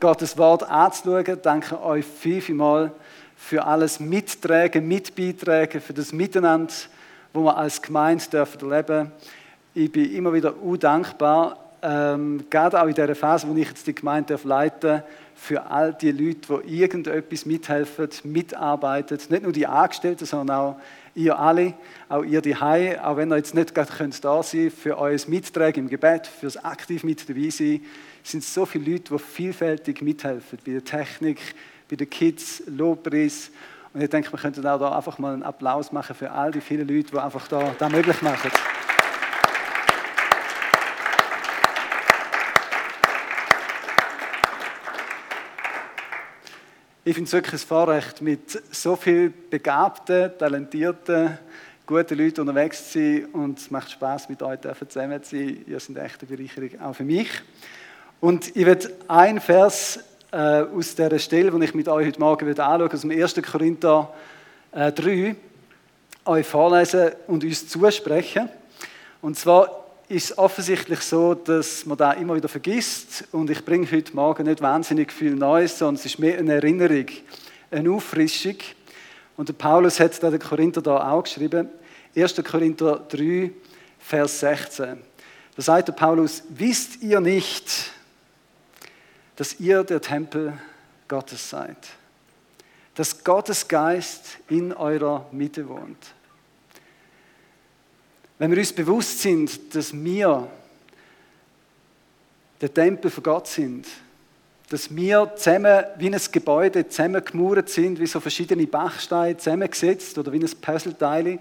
Gottes Wort anzuschauen. Danke euch viel, viel mal für alles Mittragen, Mitbeitragen, für das Miteinander, wo wir als Gemeinde dürfen erleben. Ich bin immer wieder dankbar, ähm, gerade auch in dieser Phase, wo ich jetzt die Gemeinde leiten für all die Leute, die irgendetwas mithelfen, mitarbeiten. Nicht nur die Angestellten, sondern auch ihr alle, auch ihr die auch wenn ihr jetzt nicht gerade könnt da sein für euer Mittragen im Gebet, fürs aktiv mit dabei sein, sind so viele Leute, die vielfältig mithelfen, bei der Technik, bei den Kids, Lobpreis. Und ich denke, wir könnten auch da einfach mal einen Applaus machen für all die vielen Leute, die einfach da das möglich machen. Ich finde es wirklich ein Vorrecht, mit so vielen begabten, talentierten, guten Leuten unterwegs zu sein und es macht Spaß, mit euch zusammen zu sein. Ihr seid echt eine Bereicherung, auch für mich. Und ich werde einen Vers äh, aus dieser Stelle, die ich mit euch heute Morgen anschaue, aus dem 1. Korinther äh, 3, euch vorlesen und uns zusprechen. Und zwar ist es offensichtlich so, dass man da immer wieder vergisst. Und ich bringe heute Morgen nicht wahnsinnig viel Neues, sondern es ist mehr eine Erinnerung, eine Auffrischung. Und der Paulus hat da den Korinther da auch geschrieben. 1. Korinther 3, Vers 16. Da sagt der Paulus, wisst ihr nicht, dass ihr der Tempel Gottes seid? Dass Gottes Geist in eurer Mitte wohnt. Wenn wir uns bewusst sind, dass wir der Tempel von Gott sind, dass wir zusammen wie ein Gebäude zusammengemauert sind, wie so verschiedene Bachsteine zusammengesetzt oder wie ein Puzzleteil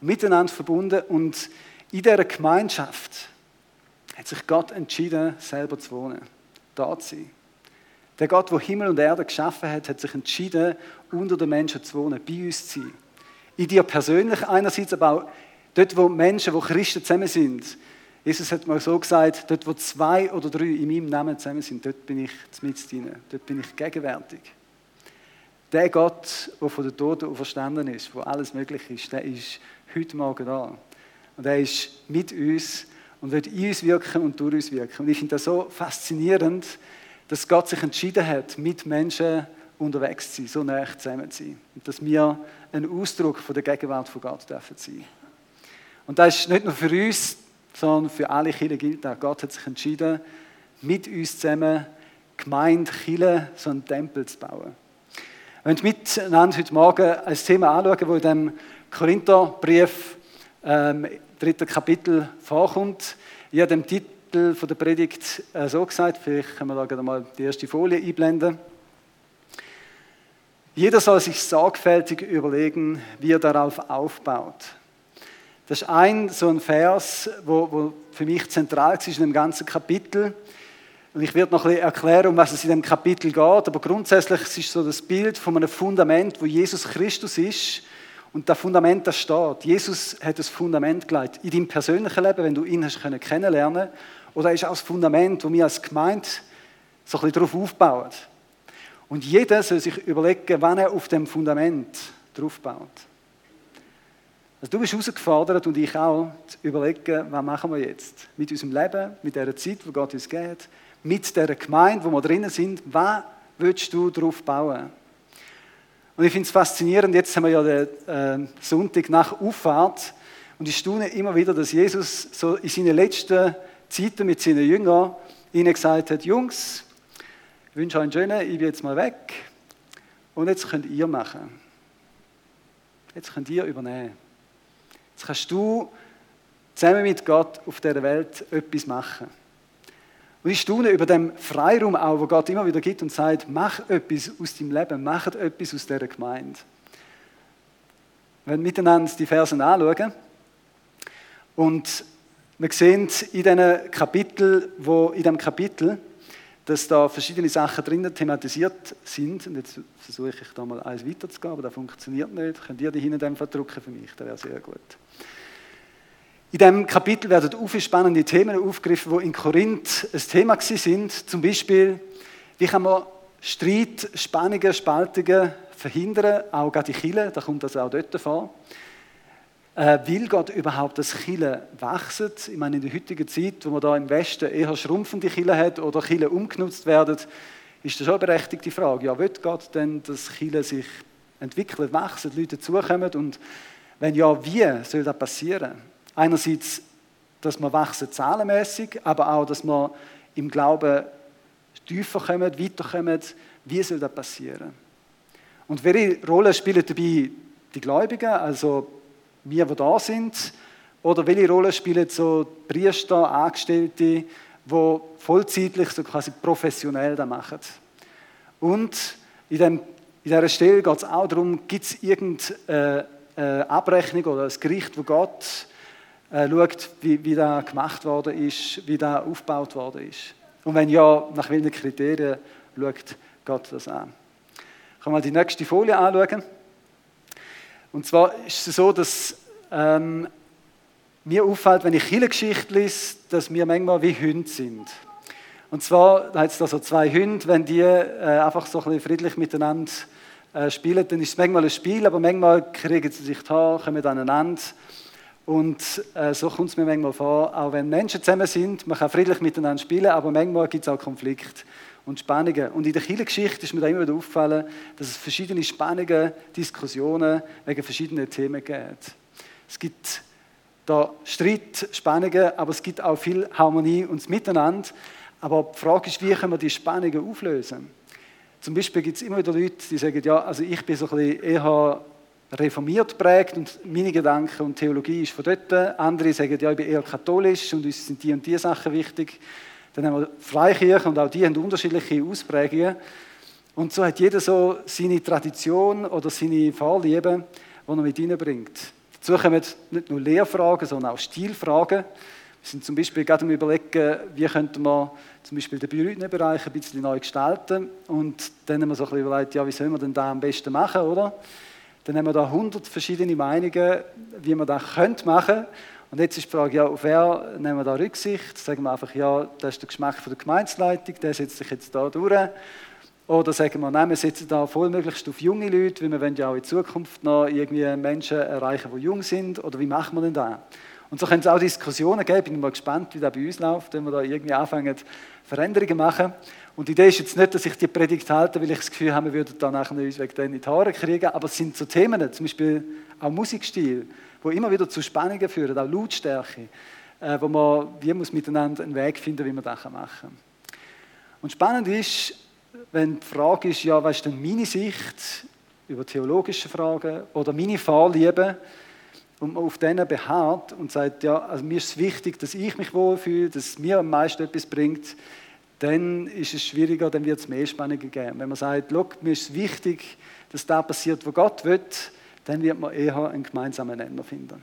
miteinander verbunden und in dieser Gemeinschaft hat sich Gott entschieden, selber zu wohnen, da zu sein. Der Gott, der Himmel und Erde geschaffen hat, hat sich entschieden, unter den Menschen zu wohnen, bei uns zu sein. In dir persönlich einerseits, aber auch Dort, wo Menschen, wo Christen zusammen sind, Jesus hat mal so gesagt, dort, wo zwei oder drei in meinem Namen zusammen sind, dort bin ich mit ihnen, dort bin ich gegenwärtig. Der Gott, der von den Toten verstanden ist, wo alles möglich ist, der ist heute Morgen da. Und er ist mit uns und wird in uns wirken und durch uns wirken. Und ich finde das so faszinierend, dass Gott sich entschieden hat, mit Menschen unterwegs zu sein, so nah zusammen zu sein. Und dass wir ein Ausdruck von der Gegenwart von Gott dürfen sein. Und das ist nicht nur für uns, sondern für alle Kinder gilt auch. Gott hat sich entschieden, mit uns zusammen Gemeinde, Kirche, so einen Tempel zu bauen. Wir wollen miteinander heute Morgen ein Thema anschauen, das in dem Korintherbrief, ähm, dritten Kapitel, vorkommt. Ich habe den Titel von der Predigt äh, so gesagt, vielleicht können wir da mal die erste Folie einblenden. Jeder soll sich sorgfältig überlegen, wie er darauf aufbaut. Das ist ein so ein Vers, wo, wo für mich zentral ist in dem ganzen Kapitel. Und ich werde noch ein bisschen erklären, um was es in dem Kapitel geht. Aber grundsätzlich ist es so das Bild von einem Fundament, wo Jesus Christus ist. Und das Fundament, das steht. Jesus hat das Fundament gelegt. In deinem persönlichen Leben, wenn du ihn hast kennenlernen Oder ist auch das Fundament, wo wir als Gemeinde so ein bisschen darauf aufbauen. Und jeder soll sich überlegen, wann er auf dem Fundament drauf baut. Also du bist herausgefordert und ich auch, zu überlegen, was machen wir jetzt mit unserem Leben, mit der Zeit, die Gott uns gibt, mit der Gemeinde, wo wir drinnen sind, was willst du darauf bauen? Und ich finde es faszinierend, jetzt haben wir ja den äh, Sonntag nach Auffahrt und ich staune immer wieder, dass Jesus so in seinen letzten Zeiten mit seinen Jüngern ihnen gesagt hat, Jungs, ich wünsche euch einen schönen, ich bin jetzt mal weg und jetzt könnt ihr machen. Jetzt könnt ihr übernehmen. Jetzt kannst du zusammen mit Gott auf dieser Welt etwas machen. Und ich staune über den Freiraum auch, wo Gott immer wieder gibt und sagt, mach etwas aus deinem Leben, mach etwas aus dieser Gemeinde. Wenn wir miteinander die Versen anschauen und wir sehen in diesem Kapitel, wo in dem Kapitel, dass da verschiedene Sachen drinnen thematisiert sind. Und jetzt versuche ich da mal eins weiterzugehen, aber das funktioniert nicht. Könnt ihr die hinten verdrucken für mich? Das wäre sehr gut. In diesem Kapitel werden viele spannende Themen aufgegriffen, die in Korinth ein Thema sind. Zum Beispiel, wie kann man Streit, Spannungen, Spaltungen verhindern, auch gerade in Chile, da kommt das auch dort vor. Äh, will Gott überhaupt, dass Chile wachsen? Ich meine, in der heutigen Zeit, wo man da im Westen eher schrumpfende Chile hat oder Chile umgenutzt werden, ist das schon eine berechtigte Frage. Ja, will Gott denn, dass Chile sich entwickelt, die Leute dazukommen? Und wenn ja, wie soll das passieren? Einerseits, dass wir wachsen zahlenmäßig, aber auch, dass wir im Glauben tiefer kommen, weiterkommen. Wie soll das passieren? Und welche Rolle spielen dabei die Gläubigen, also wir, die da sind? Oder welche Rolle spielen so Priester, Angestellte, die vollzeitlich, so quasi professionell das machen? Und in, dem, in dieser Stelle geht es auch darum, gibt es irgendeine Abrechnung oder ein Gericht, wo Gott äh, schaut, wie, wie das gemacht worden ist, wie das aufgebaut worden ist. Und wenn ja, nach welchen Kriterien schaut Gott das an? Kann mal die nächste Folie anschauen. Und zwar ist es so, dass ähm, mir auffällt, wenn ich Kirchengeschichte lese, dass wir manchmal wie Hunde sind. Und zwar, hat es da so zwei Hunde, wenn die äh, einfach so ein bisschen friedlich miteinander äh, spielen, dann ist es manchmal ein Spiel, aber manchmal kriegen sie sich da, kommen aneinander. Und äh, so kommt es mir manchmal vor, auch wenn Menschen zusammen sind, man kann friedlich miteinander spielen, aber manchmal gibt es auch Konflikte und Spannungen. Und in der Kirchengeschichte ist mir da immer wieder aufgefallen, dass es verschiedene Spannungen, Diskussionen wegen verschiedenen Themen gibt. Es gibt da Streit, Spannungen, aber es gibt auch viel Harmonie und Miteinander. Aber die Frage ist, wie können wir die Spannungen auflösen? Zum Beispiel gibt es immer wieder Leute, die sagen, ja, also ich bin so ein bisschen eher reformiert prägt und meine Gedanken und Theologie ist von dort. Andere sagen, ja, ich bin eher katholisch und uns sind die und die Sachen wichtig. Dann haben wir Freikirche und auch die haben unterschiedliche Ausprägungen. Und so hat jeder so seine Tradition oder seine Vorlieben, die er mit hineinbringt. Dazu kommen nicht nur Lehrfragen, sondern auch Stilfragen. Wir sind zum Beispiel gerade am überlegen, wie könnte man zum Beispiel den Bereich ein bisschen neu gestalten. Und dann haben wir so ein bisschen überlegt, ja, wie sollen wir denn da am besten machen, oder? Dann haben wir da 100 verschiedene Meinungen, wie man das machen könnte. Und jetzt ist die Frage, ja, auf wer nehmen wir da Rücksicht? Sagen wir einfach, ja, das ist der Geschmack der Gemeindeleitung, der setzt sich jetzt da durch. Oder sagen wir, nein, wir setzen da vollmöglichst auf junge Leute, weil wir wollen ja auch in Zukunft noch irgendwie Menschen erreichen, die jung sind. Oder wie machen wir denn das? Und so können es auch Diskussionen geben. Ich bin mal gespannt, wie das bei uns läuft, wenn wir da irgendwie anfangen, Veränderungen machen. Und die Idee ist jetzt nicht, dass ich die Predigt halte, weil ich das Gefühl habe, wir würden dann nachher uns wegen denen in die Haare kriegen, aber es sind so Themen, zum Beispiel auch Musikstil, wo immer wieder zu Spannungen führen, auch Lautstärke, äh, wo man wie muss miteinander einen Weg finden, wie man das machen kann. Und spannend ist, wenn die Frage ist, ja, was ist denn meine Sicht über theologische Fragen oder meine Vorlieben, und man auf denen beharrt und sagt, ja, also mir ist es wichtig, dass ich mich wohlfühle, dass mir am meisten etwas bringt, dann ist es schwieriger, dann wird es mehr Spannungen geben. Wenn man sagt, mir ist wichtig, dass da passiert, wo Gott will, dann wird man eher einen gemeinsamen Nenner finden.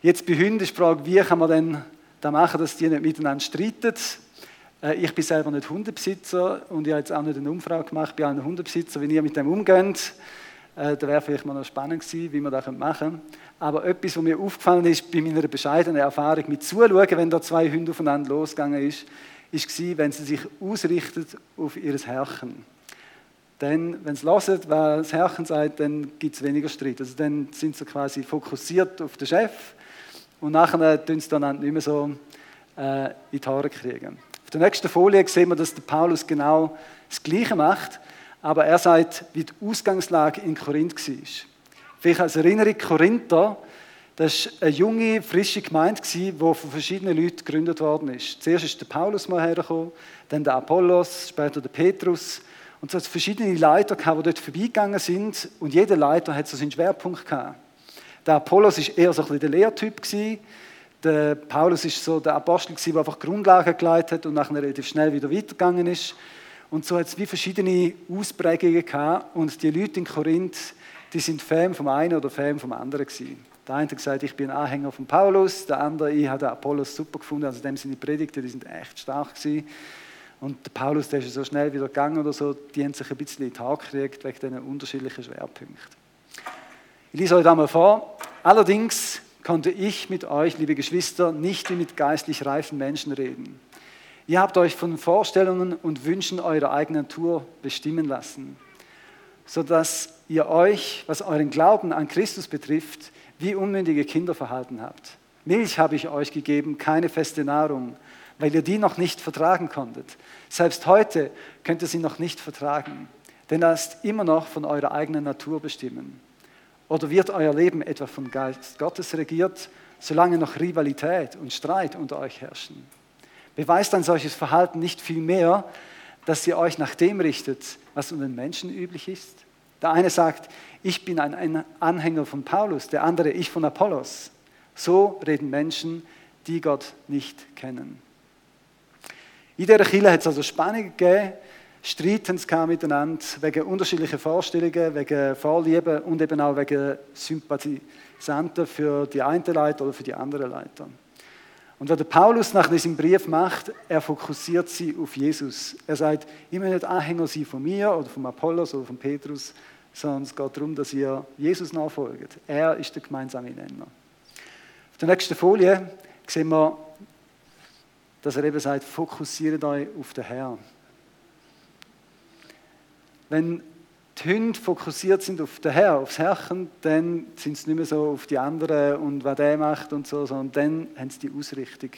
Jetzt bei Hunden ist die Frage, wie kann man denn da machen, dass die nicht miteinander streiten? Äh, ich bin selber nicht Hundebesitzer und ich habe jetzt auch nicht eine Umfrage gemacht bei allen Hundebesitzern, wie ihr mit dem umgeht. Äh, da wäre vielleicht mal noch spannend gewesen, wie man das machen könnte. Aber etwas, was mir aufgefallen ist bei meiner bescheidenen Erfahrung mit Zuschauen, wenn da zwei Hunde aufeinander losgegangen ist, war, wenn sie sich ausrichtet auf ihr Herrchen. Denn wenn sie hören, was das Herrchen sagt, dann gibt es weniger Streit. Also dann sind sie quasi fokussiert auf den Chef und nachher tun sie dann nicht mehr so äh, in die Haare kriegen. Auf der nächsten Folie sehen wir, dass der Paulus genau das Gleiche macht, aber er sagt, wie die Ausgangslage in Korinth war. Vielleicht als Erinnerung, Korinther das war eine junge, frische Gemeinde, die von verschiedenen Leuten gegründet worden ist. Zuerst ist der Paulus mal hergekommen, dann der Apollos, später der Petrus. Und so hat es verschiedene Leiter gehabt, die dort vorbeigegangen sind. Und jeder Leiter hat so seinen Schwerpunkt gehabt. Der Apollos war eher so ein bisschen der Lehrtyp. Der Paulus war so der Apostel, der einfach Grundlagen geleitet hat und nachher relativ schnell wieder weitergegangen ist. Und so hat es wie verschiedene Ausprägungen gehabt. Und die Leute in Korinth, die sind Fan vom einen oder Fan vom anderen gewesen. Der eine hat gesagt, ich bin Anhänger von Paulus, der andere, ich habe Apollos super gefunden, also dem seine Predigten, die sind echt stark gewesen. Und der Paulus, der ist so schnell wieder gegangen oder so, die haben sich ein bisschen in die Haare gekriegt wegen diesen unterschiedlichen Schwerpunkten. Ich lese euch da mal vor. Allerdings konnte ich mit euch, liebe Geschwister, nicht wie mit geistlich reifen Menschen reden. Ihr habt euch von Vorstellungen und Wünschen eurer eigenen Natur bestimmen lassen, sodass ihr euch, was euren Glauben an Christus betrifft, wie unmündige Kinder verhalten habt. Milch habe ich euch gegeben, keine feste Nahrung. weil ihr die noch nicht vertragen konntet. Selbst heute könnt ihr sie noch nicht vertragen, denn das ist immer noch von eurer eigenen Natur bestimmen. Oder wird euer Leben etwa vom Geist Gottes regiert, solange noch Rivalität und Streit unter euch herrschen? Beweist ein solches Verhalten nicht vielmehr, dass ihr euch nach dem richtet, was unter den Menschen üblich ist? Der eine sagt, ich bin ein Anhänger von Paulus, der andere, ich von Apollos. So reden Menschen, die Gott nicht kennen. In dieser Kirche hat es also Spannungen gegeben, Streiten kam miteinander wegen unterschiedlicher Vorstellungen, wegen Vorlieben und eben auch wegen Sympathisanten für die eine Leiter oder für die andere Leiter. Und was der Paulus nach diesem Brief macht, er fokussiert sie auf Jesus. Er sagt, ich will nicht Anhänger sein von mir oder von Apollos oder von Petrus, sondern es geht darum, dass ihr Jesus nachfolgt. Er ist der gemeinsame Nenner. Auf der nächsten Folie sehen wir, dass er eben sagt, fokussiert euch auf den Herrn. Wenn die Hunde fokussiert sind auf den Herr, aufs Herrchen, dann sind sie nicht mehr so auf die anderen und was der macht und so, sondern dann haben sie die Ausrichtung.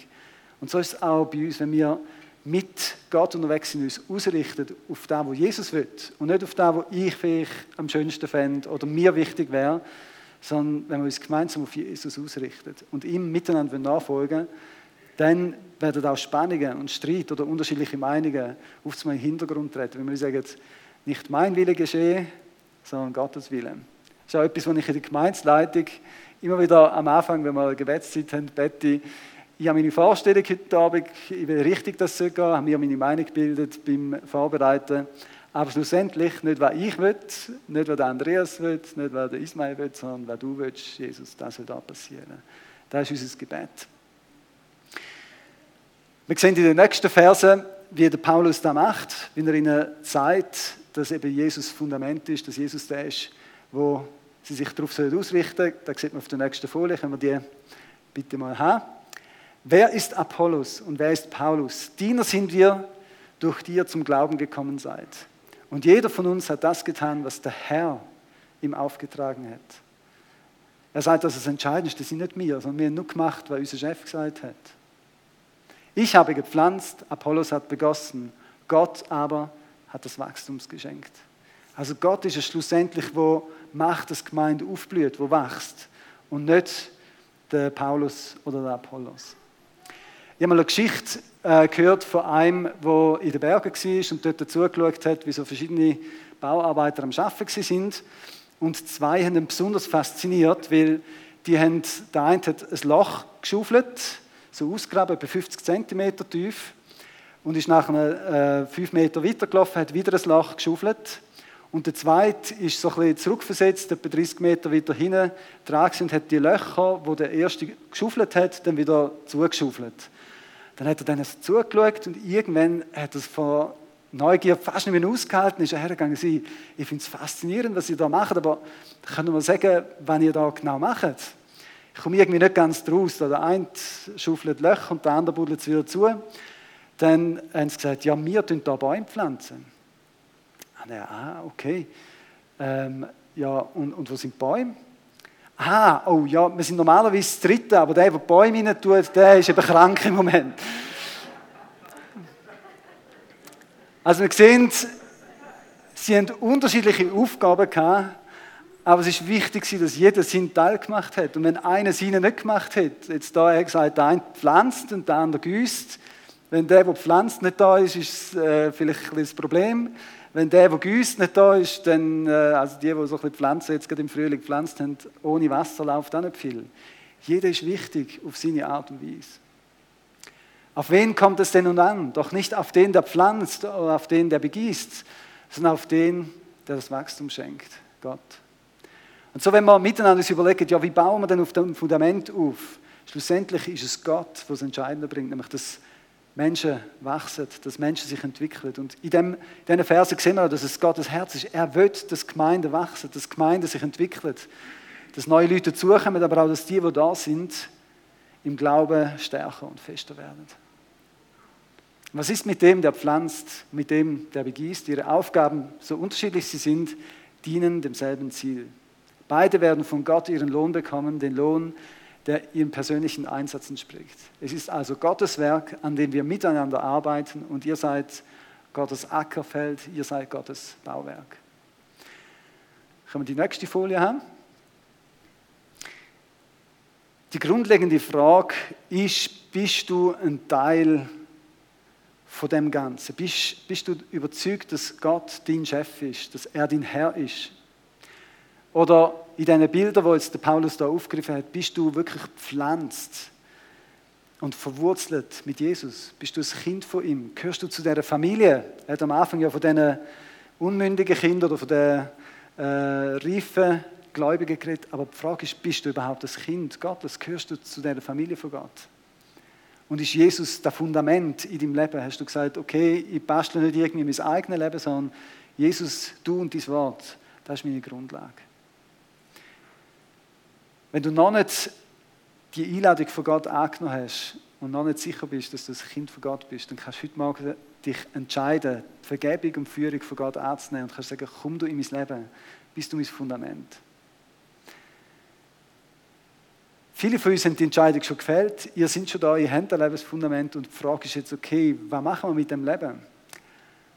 Und so ist es auch bei uns, wenn wir mit Gott unterwegs sind, uns ausrichten auf das, was Jesus will und nicht auf das, was ich vielleicht am schönsten fände oder mir wichtig wäre, sondern wenn wir uns gemeinsam auf Jesus ausrichten und ihm miteinander nachfolgen, dann werden auch Spannungen und Streit oder unterschiedliche Meinungen auf den Hintergrund treten. Wenn wir sagen, nicht mein Wille geschehe, sondern Gottes Wille. Das ist auch etwas, was ich in der Gemeinsleitung immer wieder am Anfang, wenn wir Gebetszeit haben, bete, ich habe meine Vorstellung heute Abend, ich will richtig das gehen, habe mir meine Meinung gebildet beim Vorbereiten. Aber schlussendlich nicht, was ich will, nicht, was Andreas will, nicht, was Ismail will, sondern was du willst, Jesus, das soll da passieren. Das ist unser Gebet. Wir sehen in den nächsten Versen, wie der Paulus das macht, wie er ihnen zeigt, dass eben Jesus Fundament ist, dass Jesus der ist, wo sie sich darauf ausrichten sollen. Da sieht man auf der nächsten Folie, können wir die bitte mal haben. Wer ist Apollos und wer ist Paulus? Diener sind wir, durch die ihr zum Glauben gekommen seid. Und jeder von uns hat das getan, was der Herr ihm aufgetragen hat. Er sagt, dass das sind nicht wir, sondern wir haben nur gemacht, was unser Chef gesagt hat. Ich habe gepflanzt, Apollos hat begossen, Gott aber hat das Wachstum geschenkt. Also Gott ist es schlussendlich, wo macht, dass Gemeinde aufblüht, wo wächst und nicht der Paulus oder der Apollos. Ich habe mal eine Geschichte äh, gehört von einem, der in den Bergen war und dort zugeschaut hat, wie so verschiedene Bauarbeiter am Arbeiten sind. Und zwei haben ihn besonders fasziniert, weil die haben, der eine hat ein Loch geschaufelt, so ausgraben, etwa 50 cm tief und ist nach äh, fünf Meter weitergelaufen, hat wieder ein Loch geschaufelt. Und der zweite ist so ein zurückversetzt, etwa 30 Meter weiter hinten dran und hat die Löcher, wo der erste geschaufelt hat, dann wieder zugeschaufelt. Dann hat er dann zugeschaut und irgendwann hat er es von Neugier fast nicht mehr ausgehalten, ist er hergegangen und ich finde es faszinierend, was ihr da macht, aber können wir sagen, was ihr da genau macht? Ich komme irgendwie nicht ganz draus. Der eine schaufelt Löcher und der andere buddelt es wieder zu. Dann haben sie gesagt, ja, wir pflanzen hier Bäume pflanzen. Ah, okay. Ähm, ja, und, und wo sind die Bäume? Ah, oh ja, wir sind normalerweise das Dritte, aber der, der die Bäume rein tut, der ist eben krank im Moment. Also wir sehen, sie haben unterschiedliche Aufgaben gehabt, aber es ist wichtig, dass jeder seinen Teil gemacht hat. Und wenn einer seinen nicht gemacht hat, jetzt da er gesagt, der eine pflanzt und der andere gießt, wenn der, der pflanzt, nicht da ist, ist es äh, vielleicht ein das Problem. Wenn der, der gießt, nicht da ist, dann, äh, also die, die so ein bisschen Pflanzen jetzt gerade im Frühling gepflanzt haben, ohne Wasser läuft auch nicht viel. Jeder ist wichtig auf seine Art und Weise. Auf wen kommt es denn nun an? Doch nicht auf den, der pflanzt oder auf den, der begießt, sondern auf den, der das Wachstum schenkt, Gott. Und so, wenn wir miteinander uns überlegen, ja, wie bauen wir denn auf dem Fundament auf? Schlussendlich ist es Gott, was Entscheidende bringt, nämlich das Menschen wachsen, dass Menschen sich entwickeln. Und in, dem, in diesen Versen sehen wir, dass es Gottes Herz ist. Er will, dass Gemeinden wachsen, dass Gemeinden sich entwickeln, dass neue Leute dazukommen, aber auch, dass die, die da sind, im Glauben stärker und fester werden. Was ist mit dem, der pflanzt, mit dem, der begießt? Ihre Aufgaben, so unterschiedlich sie sind, dienen demselben Ziel. Beide werden von Gott ihren Lohn bekommen, den Lohn, der ihrem persönlichen Einsatz entspricht. Es ist also Gottes Werk, an dem wir miteinander arbeiten und ihr seid Gottes Ackerfeld, ihr seid Gottes Bauwerk. Können wir die nächste Folie haben? Die grundlegende Frage ist, bist du ein Teil von dem Ganzen? Bist, bist du überzeugt, dass Gott dein Chef ist, dass er dein Herr ist? Oder in diesen Bildern, die jetzt Paulus da aufgegriffen hat, bist du wirklich gepflanzt und verwurzelt mit Jesus? Bist du ein Kind von ihm? Gehörst du zu dieser Familie? Er hat am Anfang ja von diesen unmündigen Kindern oder von den äh, reifen Gläubigen geredet, aber die Frage ist, bist du überhaupt das Kind Gottes? Gehörst du zu dieser Familie von Gott? Und ist Jesus das Fundament in deinem Leben? Hast du gesagt, okay, ich bastle nicht irgendwie mein eigenes Leben, sondern Jesus, du und dein Wort, das ist meine Grundlage. Wenn du noch nicht die Einladung von Gott angenommen hast und noch nicht sicher bist, dass du ein Kind von Gott bist, dann kannst du heute Morgen dich entscheiden, die Vergebung und Führung von Gott anzunehmen und kannst sagen, komm du in mein Leben, bist du mein Fundament. Viele von uns haben die Entscheidung schon gefällt. Ihr seid schon da, ihr habt ein Lebensfundament und die Frage ist jetzt, okay, was machen wir mit dem Leben?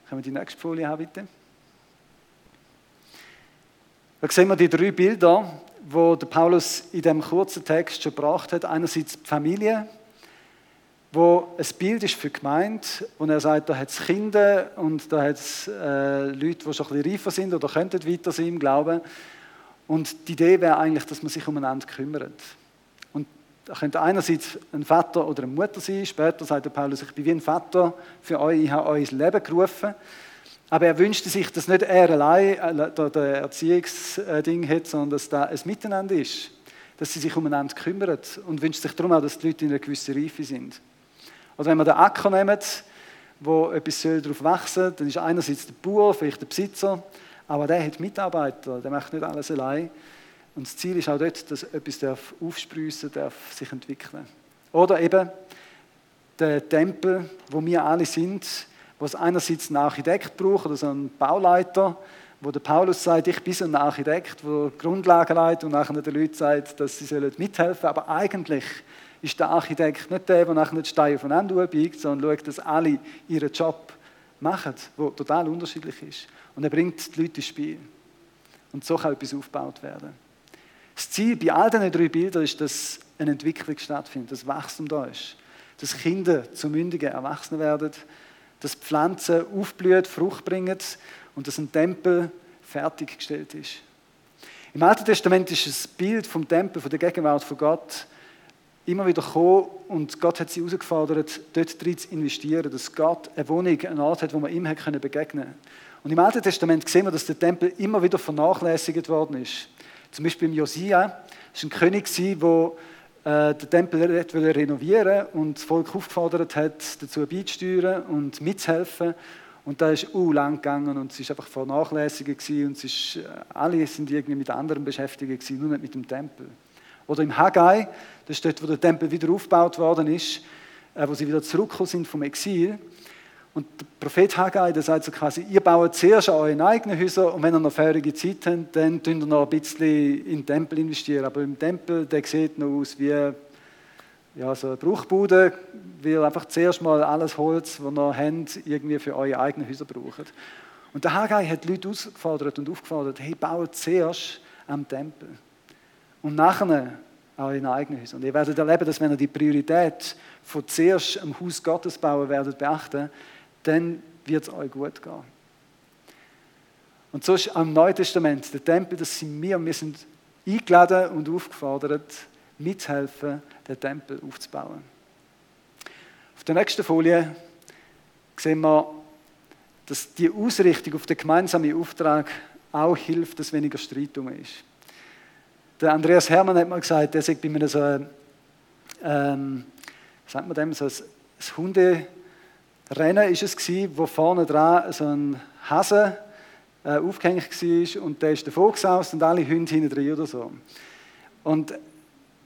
Können wir die nächste Folie haben, bitte? Da sehen wir die drei Bilder, wo der Paulus in dem kurzen Text schon gebracht hat. Einerseits die Familie, wo ein Bild ist für die Gemeinde, wo er sagt, da hat es Kinder und da hat es äh, Leute, die schon ein bisschen reifer sind oder könnten weiter sein im Glauben. Und die Idee wäre eigentlich, dass man sich umeinander kümmert. Da könnte einerseits ein Vater oder eine Mutter sein. Später sagt der Paulus, ich bin wie ein Vater für euch, ich habe euch ins Leben gerufen. Aber er wünschte sich, dass nicht er allein äh, das Erziehungsding hat, sondern dass da ein Miteinander ist. Dass sie sich umeinander kümmern und wünscht sich darum auch, dass die Leute in einer gewissen Reife sind. Oder wenn wir den Acker nehmen, wo etwas darauf wachsen soll, dann ist einerseits der Bauer, vielleicht der Besitzer, aber der hat Mitarbeiter, der macht nicht alles allein. Und das Ziel ist auch dort, dass etwas darf aufsprießen darf, sich entwickeln. Oder eben der Tempel, wo wir alle sind, wo es einerseits einen Architekt braucht oder so einen Bauleiter, wo der Paulus sagt, ich bin so ein Architekt, der Grundlagen leitet und nachher den Leuten sagt, dass sie mithelfen sollen. Aber eigentlich ist der Architekt nicht der, der nachher die Steine aufeinander biegt, sondern schaut, dass alle ihren Job machen, der total unterschiedlich ist. Und er bringt die Leute ins Spiel. Und so kann etwas aufgebaut werden. Das Ziel bei all diesen drei Bildern ist, dass eine Entwicklung stattfindet, dass Wachstum da ist, dass Kinder zu mündigen Erwachsenen werden, dass Pflanzen aufblühen, Frucht bringen und dass ein Tempel fertiggestellt ist. Im Alten Testament ist das Bild vom Tempel, von der Gegenwart von Gott, immer wieder gekommen und Gott hat sie herausgefordert, dort drin zu investieren, dass Gott eine Wohnung, einen Ort hat, wo man ihm begegnen konnte. Und im Alten Testament sehen wir, dass der Tempel immer wieder vernachlässigt worden ist. Zum Beispiel Josia, das war ein König, der äh, den Tempel renovieren und das Volk aufgefordert hat, dazu beizusteuern und mitzuhelfen. Und da ist uh, lang gegangen und es ist einfach vernachlässigt und es ist, äh, alle sind irgendwie mit anderen beschäftigt gewesen, nur nicht mit dem Tempel. Oder im Haggai, das ist dort, wo der Tempel wieder aufgebaut worden ist, äh, wo sie wieder zurückgekommen sind vom Exil. Und der Prophet Haggai, der sagt so quasi, ihr baut zuerst an euren eigenen Häuser und wenn ihr noch feurige Zeit habt, dann tun ihr noch ein bisschen in den Tempel investieren. Aber im Tempel, der sieht noch aus wie ja, so eine Bruchbude, weil einfach zuerst mal alles Holz, das ihr habt, irgendwie für eure eigenen Häuser braucht. Und der Haggai hat die Leute ausgefordert und aufgefordert, hey, baut zuerst am Tempel. Und nachher auch in eigenen Häusern. Und ihr werdet erleben, dass wenn ihr die Priorität von zuerst am Haus Gottes bauen werdet beachten, dann wird es euch gut gehen. Und so ist am Neuen Testament der Tempel, das sind wir. Wir sind eingeladen und aufgefordert, mitzuhelfen, den Tempel aufzubauen. Auf der nächsten Folie sehen wir, dass die Ausrichtung auf den gemeinsamen Auftrag auch hilft, dass weniger Streit ist. Der Andreas Hermann hat mal gesagt, er sagt bei mir so, ähm, sagt man dem, so ein, ein Hunde, Rennen ist es wo vorne dran so ein Hase äh, aufgehängt war und der ist davor gesaust und alle Hunde hinten drin oder so. Und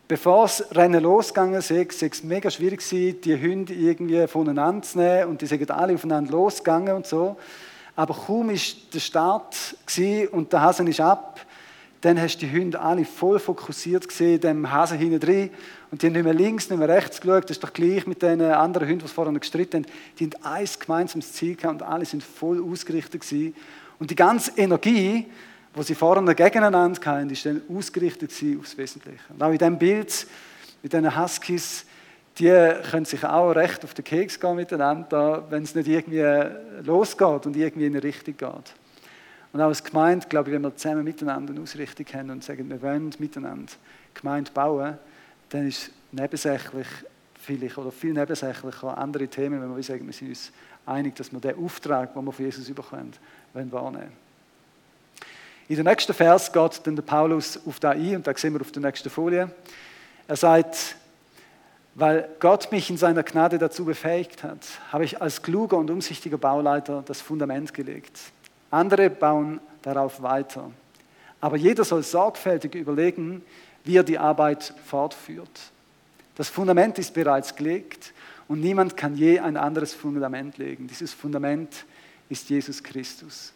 bevor das Rennen losgegangen ist, war es mega schwierig gewesen, die Hunde irgendwie voneinander zu nehmen und die sind alle aufeinander losgegangen und so. Aber kaum ist der Start und der Hase ist ab, dann hast du die Hunde alle voll fokussiert gesehen, dem Hase hinten drin. Und die haben nicht mehr links, nicht mehr rechts geschaut. Das ist doch gleich mit den anderen Hunden, die vorher gestritten haben. Die haben eins gemeinsames Ziel gehabt und alle sind voll ausgerichtet gewesen. Und die ganze Energie, die sie vorne gegeneinander hatten, ist dann ausgerichtet aufs Wesentliche. Und auch in diesem Bild mit diesen Huskies, die können sich auch recht auf den Keks gehen miteinander, wenn es nicht irgendwie losgeht und irgendwie in eine Richtung geht. Und auch als Gemeinde, glaube ich, wenn wir zusammen miteinander eine Ausrichtung haben und sagen, wir wollen miteinander Gemeinde bauen, dann ist nebensächlich vielleicht oder viel nebensächlicher andere Themen, wenn wir sagen, wir sind uns einig, dass wir den Auftrag, den wir von Jesus überkommen, wollen wahrnehmen. In der nächsten Vers geht dann der Paulus auf da ein und da sehen wir auf der nächsten Folie. Er sagt, weil Gott mich in seiner Gnade dazu befähigt hat, habe ich als kluger und umsichtiger Bauleiter das Fundament gelegt. Andere bauen darauf weiter. Aber jeder soll sorgfältig überlegen, wie er die Arbeit fortführt. Das Fundament ist bereits gelegt und niemand kann je ein anderes Fundament legen. Dieses Fundament ist Jesus Christus.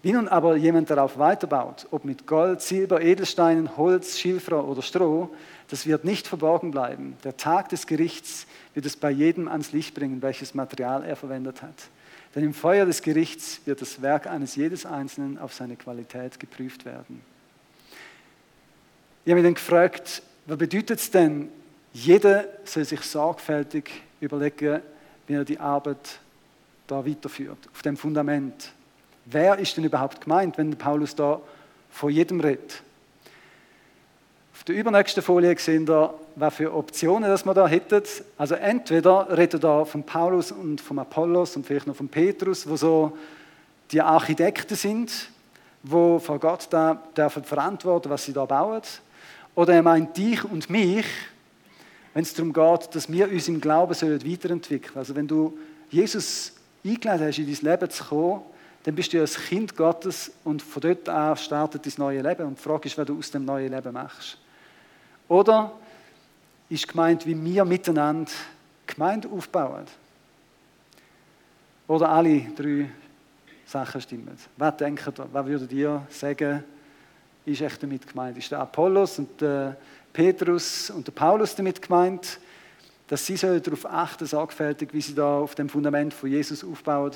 Wie nun aber jemand darauf weiterbaut, ob mit Gold, Silber, Edelsteinen, Holz, Schilfrohr oder Stroh, das wird nicht verborgen bleiben. Der Tag des Gerichts wird es bei jedem ans Licht bringen, welches Material er verwendet hat. Denn im Feuer des Gerichts wird das Werk eines jedes Einzelnen auf seine Qualität geprüft werden. Ich habe mich dann gefragt, was bedeutet es denn, jeder soll sich sorgfältig überlegen, wie er die Arbeit da weiterführt, auf dem Fundament. Wer ist denn überhaupt gemeint, wenn Paulus da vor jedem redet? Auf der übernächsten Folie sehen wir, was für Optionen das wir da hätten. Also entweder redet da von Paulus und von Apollos und vielleicht noch von Petrus, wo so die Architekten sind, wo vor Gott da dürfen verantworten, was sie da bauen. Oder er meint dich und mich, wenn es darum geht, dass wir uns im Glauben sollen weiterentwickeln. Also wenn du Jesus eingeladen hast, in dein Leben zu kommen, dann bist du ein Kind Gottes und von dort an startet dein neue Leben und die Frage ist, was du aus dem neuen Leben machst. Oder ist gemeint, wie wir miteinander Gemeinde aufbauen? Oder alle drei Sachen stimmen? Was denkt ihr, was würdet ihr sagen, ist echt damit gemeint? Ist der Apollos und der Petrus und der Paulus damit gemeint, dass sie darauf achten, sorgfältig, wie sie da auf dem Fundament von Jesus aufbauen?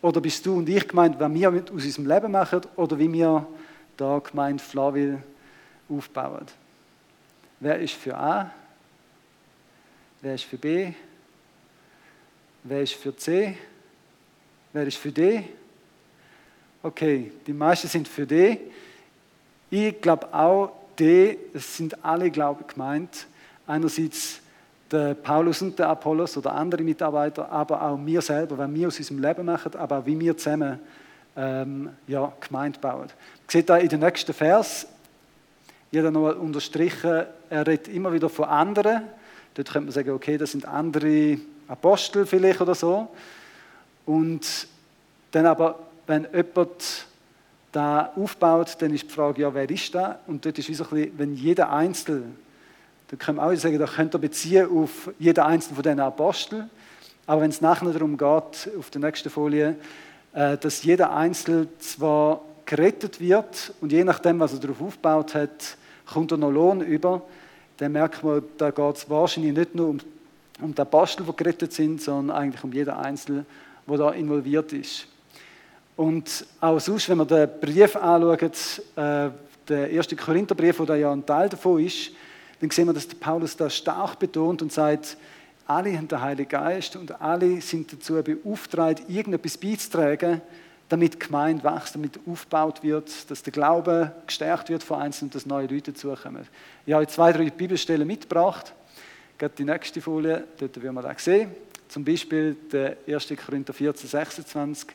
Oder bist du und ich gemeint, was wir aus unserem Leben machen oder wie wir da gemeint Flaville aufbauen? Wer ist für A? Wer ist für B? Wer ist für C? Wer ist für D? Okay, die meisten sind für D. Ich glaube auch D, es sind alle, glaube ich, gemeint. Einerseits der Paulus und der Apollos oder andere Mitarbeiter, aber auch wir selber, wenn wir aus unserem Leben machen, aber auch wie wir zusammen ähm, ja, Gemeinde bauen. Man sieht da in den nächsten Vers, ich habe noch unterstrichen, er redet immer wieder von anderen. Dort könnte man sagen, okay, das sind andere Apostel vielleicht oder so. Und dann aber, wenn jemand da aufbaut, dann ist die Frage, ja, wer ist da? Und dort ist wie so ein bisschen, wenn jeder Einzelne, da können wir auch sagen, da könnt ihr beziehen auf jeden Einzelnen von diesen Aposteln. Aber wenn es nachher darum geht, auf der nächsten Folie, äh, dass jeder Einzelne zwar gerettet wird und je nachdem, was er darauf aufgebaut hat, kommt er noch Lohn über, dann merkt man, da geht es wahrscheinlich nicht nur um, um die Apostel, die gerettet sind, sondern eigentlich um jeden Einzelnen, der da involviert ist. Und auch sonst, wenn wir den Brief anschauen, äh, der erste Korintherbrief, da ja ein Teil davon ist, dann sehen wir, dass der Paulus da stark betont und sagt, alle haben den Heiligen Geist und alle sind dazu beauftragt, irgendetwas beizutragen, damit Gemeinde wächst, damit aufgebaut wird, dass der Glaube gestärkt wird von Einzelnen und dass neue Leute dazukommen. Ich habe zwei, drei Bibelstellen mitgebracht. Gerade die nächste Folie, dort werden wir das sehen. Zum Beispiel der 1. Korinther 14, 26.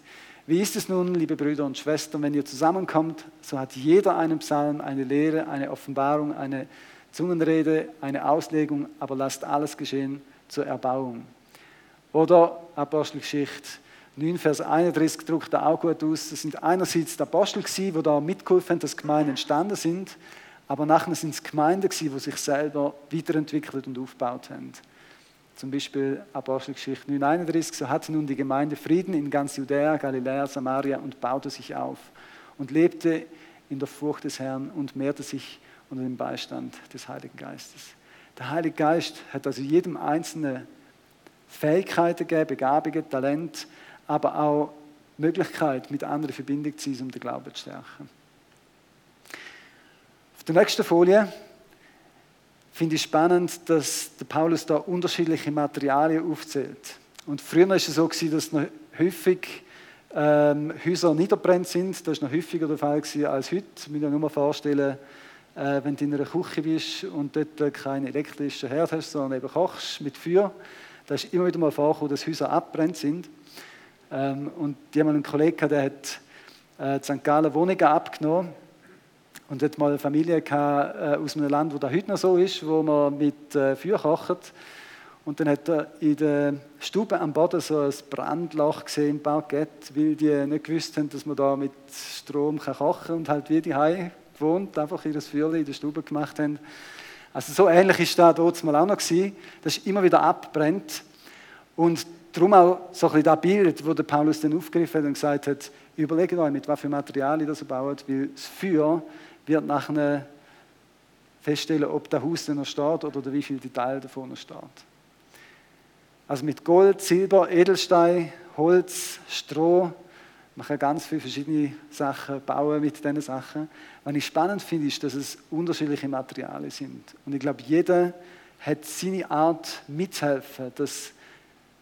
Wie ist es nun, liebe Brüder und Schwestern, wenn ihr zusammenkommt, so hat jeder einen Psalm, eine Lehre, eine Offenbarung, eine Zungenrede, eine Auslegung, aber lasst alles geschehen zur Erbauung. Oder Apostelgeschichte 9, Vers 31 drückt da auch gut aus. Das sind einerseits die Apostel, die da mitgeholfen haben, dass Gemeinden entstanden sind, aber nachher sind es Gemeinden, die sich selber weiterentwickelt und aufgebaut haben. Zum Beispiel Apostelgeschichte 9,31, so hatte nun die Gemeinde Frieden in ganz Judäa, Galiläa, Samaria und baute sich auf und lebte in der Furcht des Herrn und mehrte sich unter dem Beistand des Heiligen Geistes. Der Heilige Geist hat also jedem Einzelnen Fähigkeiten gegeben, Begabungen, Talent, aber auch Möglichkeit, mit anderen in Verbindung zu sein, um den Glauben zu stärken. Auf der nächsten Folie finde ich spannend, dass der Paulus da unterschiedliche Materialien aufzählt. Und früher war es so, dass noch häufig ähm, Häuser niederbrennt sind. Das war noch häufiger der Fall als heute. Ich muss mir nur mal vorstellen, äh, wenn du in einer Küche bist und dort keinen elektrischen Herd hast, sondern eben kochst mit Feuer. Da ist immer wieder mal vorgekommen, dass Häuser abbrennt sind. Ähm, und die haben einen Kollegen, der hat äh, St. Gallen Wohnungen abgenommen und hat mal eine Familie gehabt, äh, aus einem Land, wo das heute noch so ist, wo man mit äh, Feuer kocht. Und dann hat er in der Stube am Boden so ein Brandloch gesehen im Parkett, weil die nicht gewusst haben, dass man da mit Strom kochen kann und halt wie die Hai gewohnt, einfach ihr Feuer in der Stube gemacht haben. Also so ähnlich ist das dort mal auch noch gewesen. Das ist immer wieder abbrennt. Und darum auch so ein bisschen das Bild, das Paulus dann aufgegriffen hat und gesagt hat, überlegt euch, mit was für Materialien das ihr baut, weil das Feuer wird nachher feststellen, ob das Haus noch steht oder wie viel Teil davon noch steht. Also mit Gold, Silber, Edelstein, Holz, Stroh. Man kann ganz viele verschiedene Sachen bauen mit diesen Sachen. Was ich spannend finde, ist, dass es unterschiedliche Materialien sind. Und ich glaube, jeder hat seine Art mitzuhelfen, dass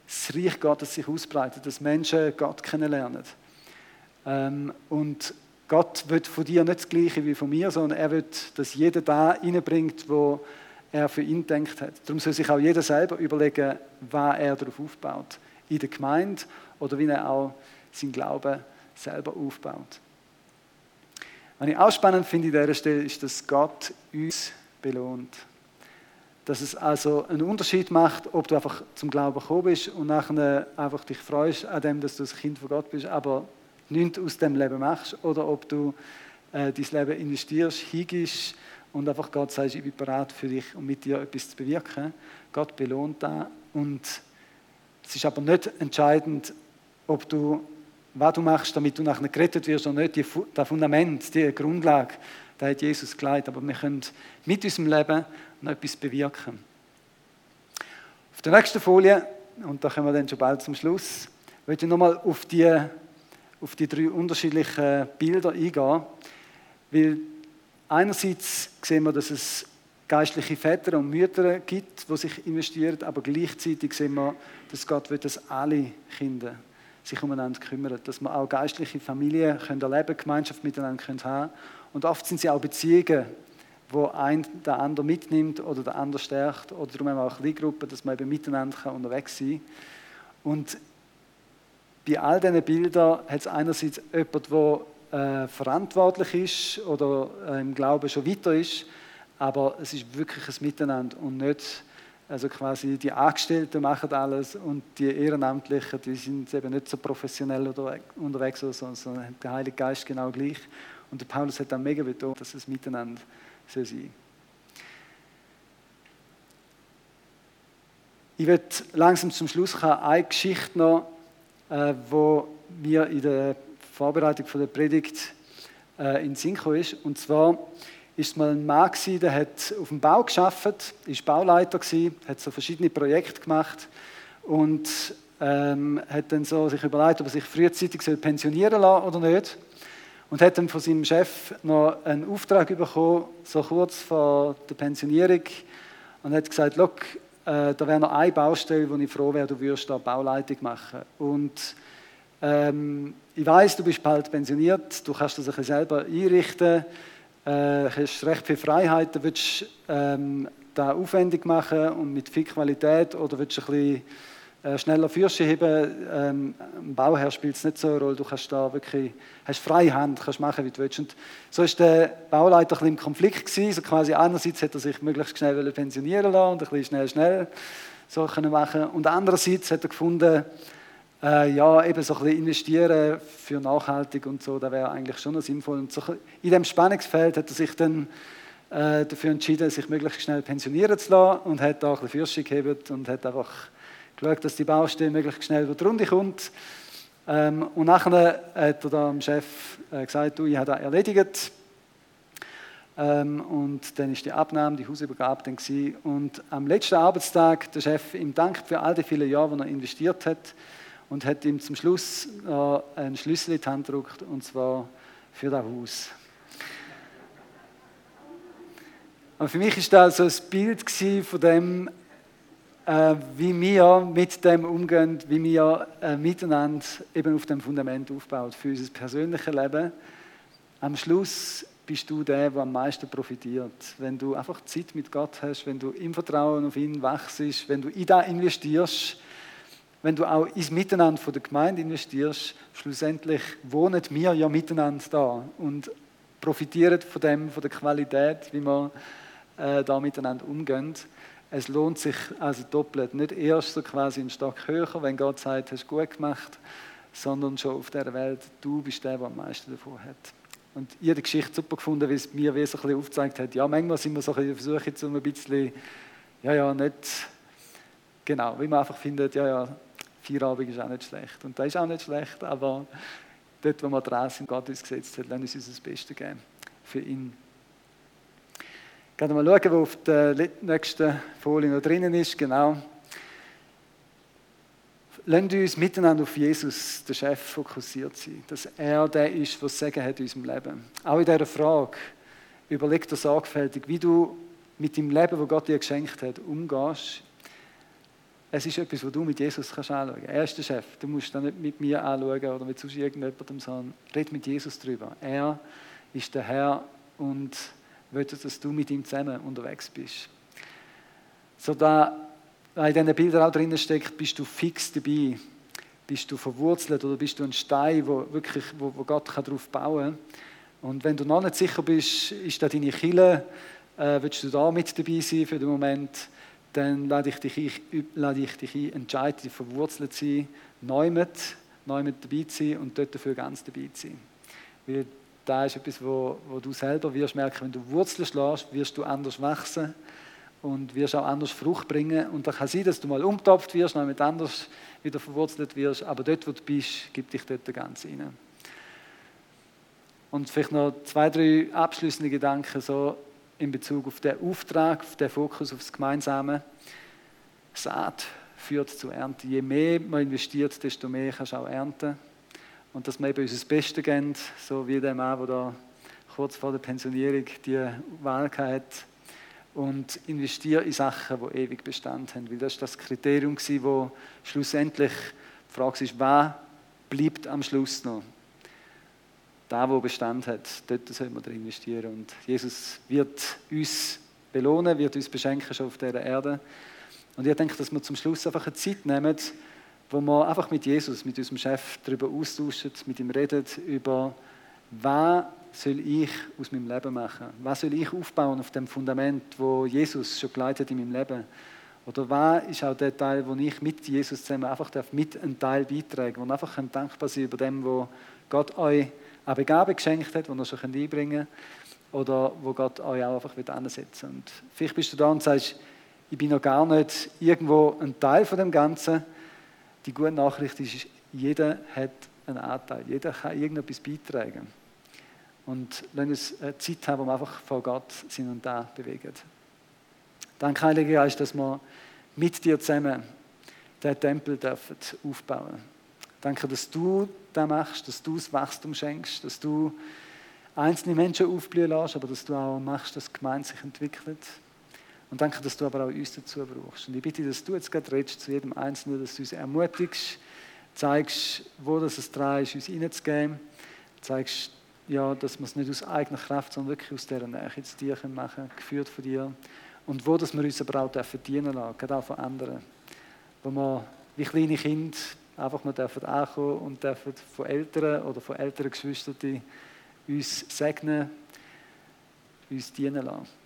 das Reich Gottes sich ausbreitet, dass Menschen Gott kennenlernen. Ähm, und Gott wird von dir nicht das Gleiche wie von mir, sondern er wird, dass jeder da reinbringt, wo er für ihn denkt hat. Darum soll sich auch jeder selber überlegen, was er darauf aufbaut. In der Gemeinde oder wie er auch sein Glauben selber aufbaut. Was ich auch spannend finde an dieser Stelle, ist, dass Gott uns belohnt. Dass es also einen Unterschied macht, ob du einfach zum Glauben gekommen bist und nachher einfach dich freust an dem, dass du ein Kind von Gott bist, aber nichts aus dem Leben machst, oder ob du äh, dein Leben investierst, hingibst, und einfach Gott sagst, ich bin bereit für dich, um mit dir etwas zu bewirken. Gott belohnt da und es ist aber nicht entscheidend, ob du, was du machst, damit du nachher gerettet wirst oder nicht. Das Fundament, die Grundlage, da hat Jesus geleitet. Aber wir können mit unserem Leben noch etwas bewirken. Auf der nächsten Folie, und da kommen wir dann schon bald zum Schluss, möchte ich nochmal auf die, auf die drei unterschiedlichen Bilder eingehen, weil Einerseits sehen wir, dass es geistliche Väter und Mütter gibt, die sich investieren, aber gleichzeitig sehen wir, dass Gott will, dass alle Kinder sich umeinander kümmern, dass wir auch geistliche Familien können erleben, Gemeinschaft miteinander können haben. Und oft sind sie auch Beziehungen, wo ein der andere mitnimmt oder der andere stärkt oder darum haben wir auch Kleingruppen, dass man eben miteinander unterwegs sein kann. Und bei all diesen Bildern hat es einerseits jemanden, der äh, verantwortlich ist oder äh, im Glauben schon weiter ist, aber es ist wirklich ein Miteinander und nicht, also quasi die Angestellten machen alles und die Ehrenamtlichen, die sind eben nicht so professionell oder unterwegs, sondern der Heilige Geist genau gleich. Und der Paulus hat dann mega betont, dass es Miteinander soll sein Ich werde langsam zum Schluss kommen. Eine Geschichte noch, äh, wo mir in der Vorbereitung von der Predigt äh, in Synchro ist. Und zwar ist mal ein Mann gewesen, der hat auf dem Bau geschafft, ist Bauleiter gewesen, hat so verschiedene Projekte gemacht und ähm, hat dann so sich überlegt, ob er sich frühzeitig soll pensionieren lassen oder nicht. Und hat dann von seinem Chef noch einen Auftrag bekommen, so kurz vor der Pensionierung, und hat gesagt, äh, da wäre noch eine Baustelle, wo ich froh wäre, du würdest da Bauleitung machen. Und ähm, ich weiß, du bist bald pensioniert, du kannst das ein bisschen selber einrichten, äh, hast recht viel Freiheit, du willst ähm, da aufwendig machen und mit viel Qualität oder willst du ein bisschen äh, schneller Fürsche heben. Ähm, Im Bauherr spielt es nicht so eine Rolle, du kannst da wirklich, hast freie Hand, kannst machen, wie du willst. Und so ist der Bauleiter ein bisschen im Konflikt gewesen, so quasi einerseits hat er sich möglichst schnell pensionieren lassen und ein bisschen schnell, schnell so können machen und andererseits hat er gefunden, äh, ja, eben so ein bisschen investieren für nachhaltig und so, da wäre eigentlich schon sinnvoll. Und so in dem Spannungsfeld hat er sich dann äh, dafür entschieden, sich möglichst schnell pensionieren zu lassen und hat da ein bisschen Fürste gehebt und hat einfach geschaut, dass die Baustelle möglichst schnell über die kommt. Ähm, und nachher hat er dem Chef äh, gesagt, du, ich habe das erledigt, Ähm, und dann ist die Abnahme, die Hausübergabe dann gewesen. Und am letzten Arbeitstag der Chef ihm dankt für all die vielen Jahre, die er investiert hat und hat ihm zum Schluss äh, einen Schlüssel in die Hand gedrückt und zwar für das Haus. Und für mich ist das so ein Bild von dem, äh, wie wir mit dem umgehen, wie wir äh, miteinander eben auf dem Fundament aufbauen für unser persönliches Leben. Am Schluss bist du der, der am meisten profitiert. Wenn du einfach Zeit mit Gott hast, wenn du im Vertrauen auf ihn wachst, wenn du in das investierst, wenn du auch ins Miteinander von der Gemeinde investierst, schlussendlich wohnen wir ja miteinander da und profitieren von dem, von der Qualität, wie wir äh, da miteinander umgehen. Es lohnt sich also doppelt. Nicht erst so quasi einen Stock höher, wenn Gott sagt, hast du gut gemacht, sondern schon auf der Welt, du bist der, der am meisten davon hat. Und ich habe die Geschichte super gefunden, weil es mir wie so ein bisschen aufgezeigt hat, ja, manchmal sind wir so ein bisschen versuchen, um ein bisschen, ja, ja, nicht, genau, wie man einfach findet, ja, ja, Feierabend ist auch nicht schlecht. Und das ist auch nicht schlecht, aber dort, wo wir dran sind, Gott uns gesetzt hat, lassen uns unser Bestes geben für ihn. Gehen wir mal schauen, wo auf der nächsten Folie noch drinnen ist, genau. Lassen uns miteinander auf Jesus, den Chef, fokussiert sein. Dass er der ist, der das Sagen hat in unserem Leben. Auch in dieser Frage, überleg dir sorgfältig, wie du mit dem Leben, das Gott dir geschenkt hat, umgehst es ist etwas, was du mit Jesus kannst anschauen kannst. Er ist der Chef. Du musst das nicht mit mir anschauen oder mit sonst irgendjemandem, sondern red mit Jesus drüber. Er ist der Herr und will, dass du mit ihm zusammen unterwegs bist. So da in diesen Bildern auch drinnen steckt, bist du fix dabei. Bist du verwurzelt oder bist du ein Stein, wo, wirklich, wo, wo Gott darauf bauen kann. Und wenn du noch nicht sicher bist, ist da deine Kille, äh, willst du da mit dabei sein für den Moment? dann lade ich dich ein, lade ich dich ein entscheide verwurzelt zu sein, neu mit, neu mit dabei zu sein und dort dafür ganz dabei zu sein. Weil da ist etwas, wo, wo du selber wirst merken, wenn du Wurzeln schlägst, wirst du anders wachsen und wirst auch anders Frucht bringen. Und da kann sein, dass du mal umtopft wirst, noch mit anders wieder verwurzelt wirst, aber dort, wo du bist, gib dich dort ganz rein. Und vielleicht noch zwei, drei abschließende Gedanken. So, in Bezug auf den Auftrag, auf den Fokus, auf das Gemeinsame. Saat führt zu Ernte. Je mehr man investiert, desto mehr kannst du auch ernten. Und dass wir eben unser Bestes geben, so wie der Mann, der da kurz vor der Pensionierung die Wahl hat und investiere in Sachen, die ewig Bestand haben. Weil das ist das Kriterium, wo schlussendlich die Frage ist, was bleibt am Schluss noch? da, wo Bestand hat, dort soll man investieren. Und Jesus wird uns belohnen, wird uns beschenken schon auf dieser Erde. Und ich denke, dass wir zum Schluss einfach eine Zeit nehmen, wo wir einfach mit Jesus, mit unserem Chef darüber austauschen, mit ihm reden, über was soll ich aus meinem Leben machen? Was soll ich aufbauen auf dem Fundament, wo Jesus schon geleitet in meinem Leben? Oder was ist auch der Teil, wo ich mit Jesus zusammen einfach mit einem Teil beitragen, wo man einfach dankbar sein über dem, wo Gott euch eine Begabung geschenkt hat, die ihr schon einbringen könnt oder wo Gott euch auch einfach ansetzen Und vielleicht bist du da und sagst, ich bin noch gar nicht irgendwo ein Teil von dem Ganzen. Die gute Nachricht ist, jeder hat einen Anteil, jeder kann irgendetwas beitragen. Und lass uns eine Zeit haben, wo wir einfach vor Gott sind und da bewegen. Danke, Heiliger Geist, dass wir mit dir zusammen den Tempel dürfen aufbauen. Danke, dass du das machst, dass du das Wachstum schenkst, dass du einzelne Menschen aufblühen lässt, aber dass du auch machst, dass die Gemeinde sich entwickelt. Und danke, dass du aber auch uns dazu brauchst. Und ich bitte, dass du jetzt gerade redest zu jedem Einzelnen, dass du uns ermutigst, zeigst, wo das es dran ist, uns reinzugeben, zeigst, ja, dass wir es nicht aus eigener Kraft, sondern wirklich aus dieser Nähe zu dir machen können, geführt von dir. Und wo dass wir uns aber auch verdienen lassen, gerade auch von anderen. Wo wir wie kleine Kinder einfach mal dürfen ankommen und dürfen von Eltern oder von älteren Geschwistern uns segnen, uns dienen lassen.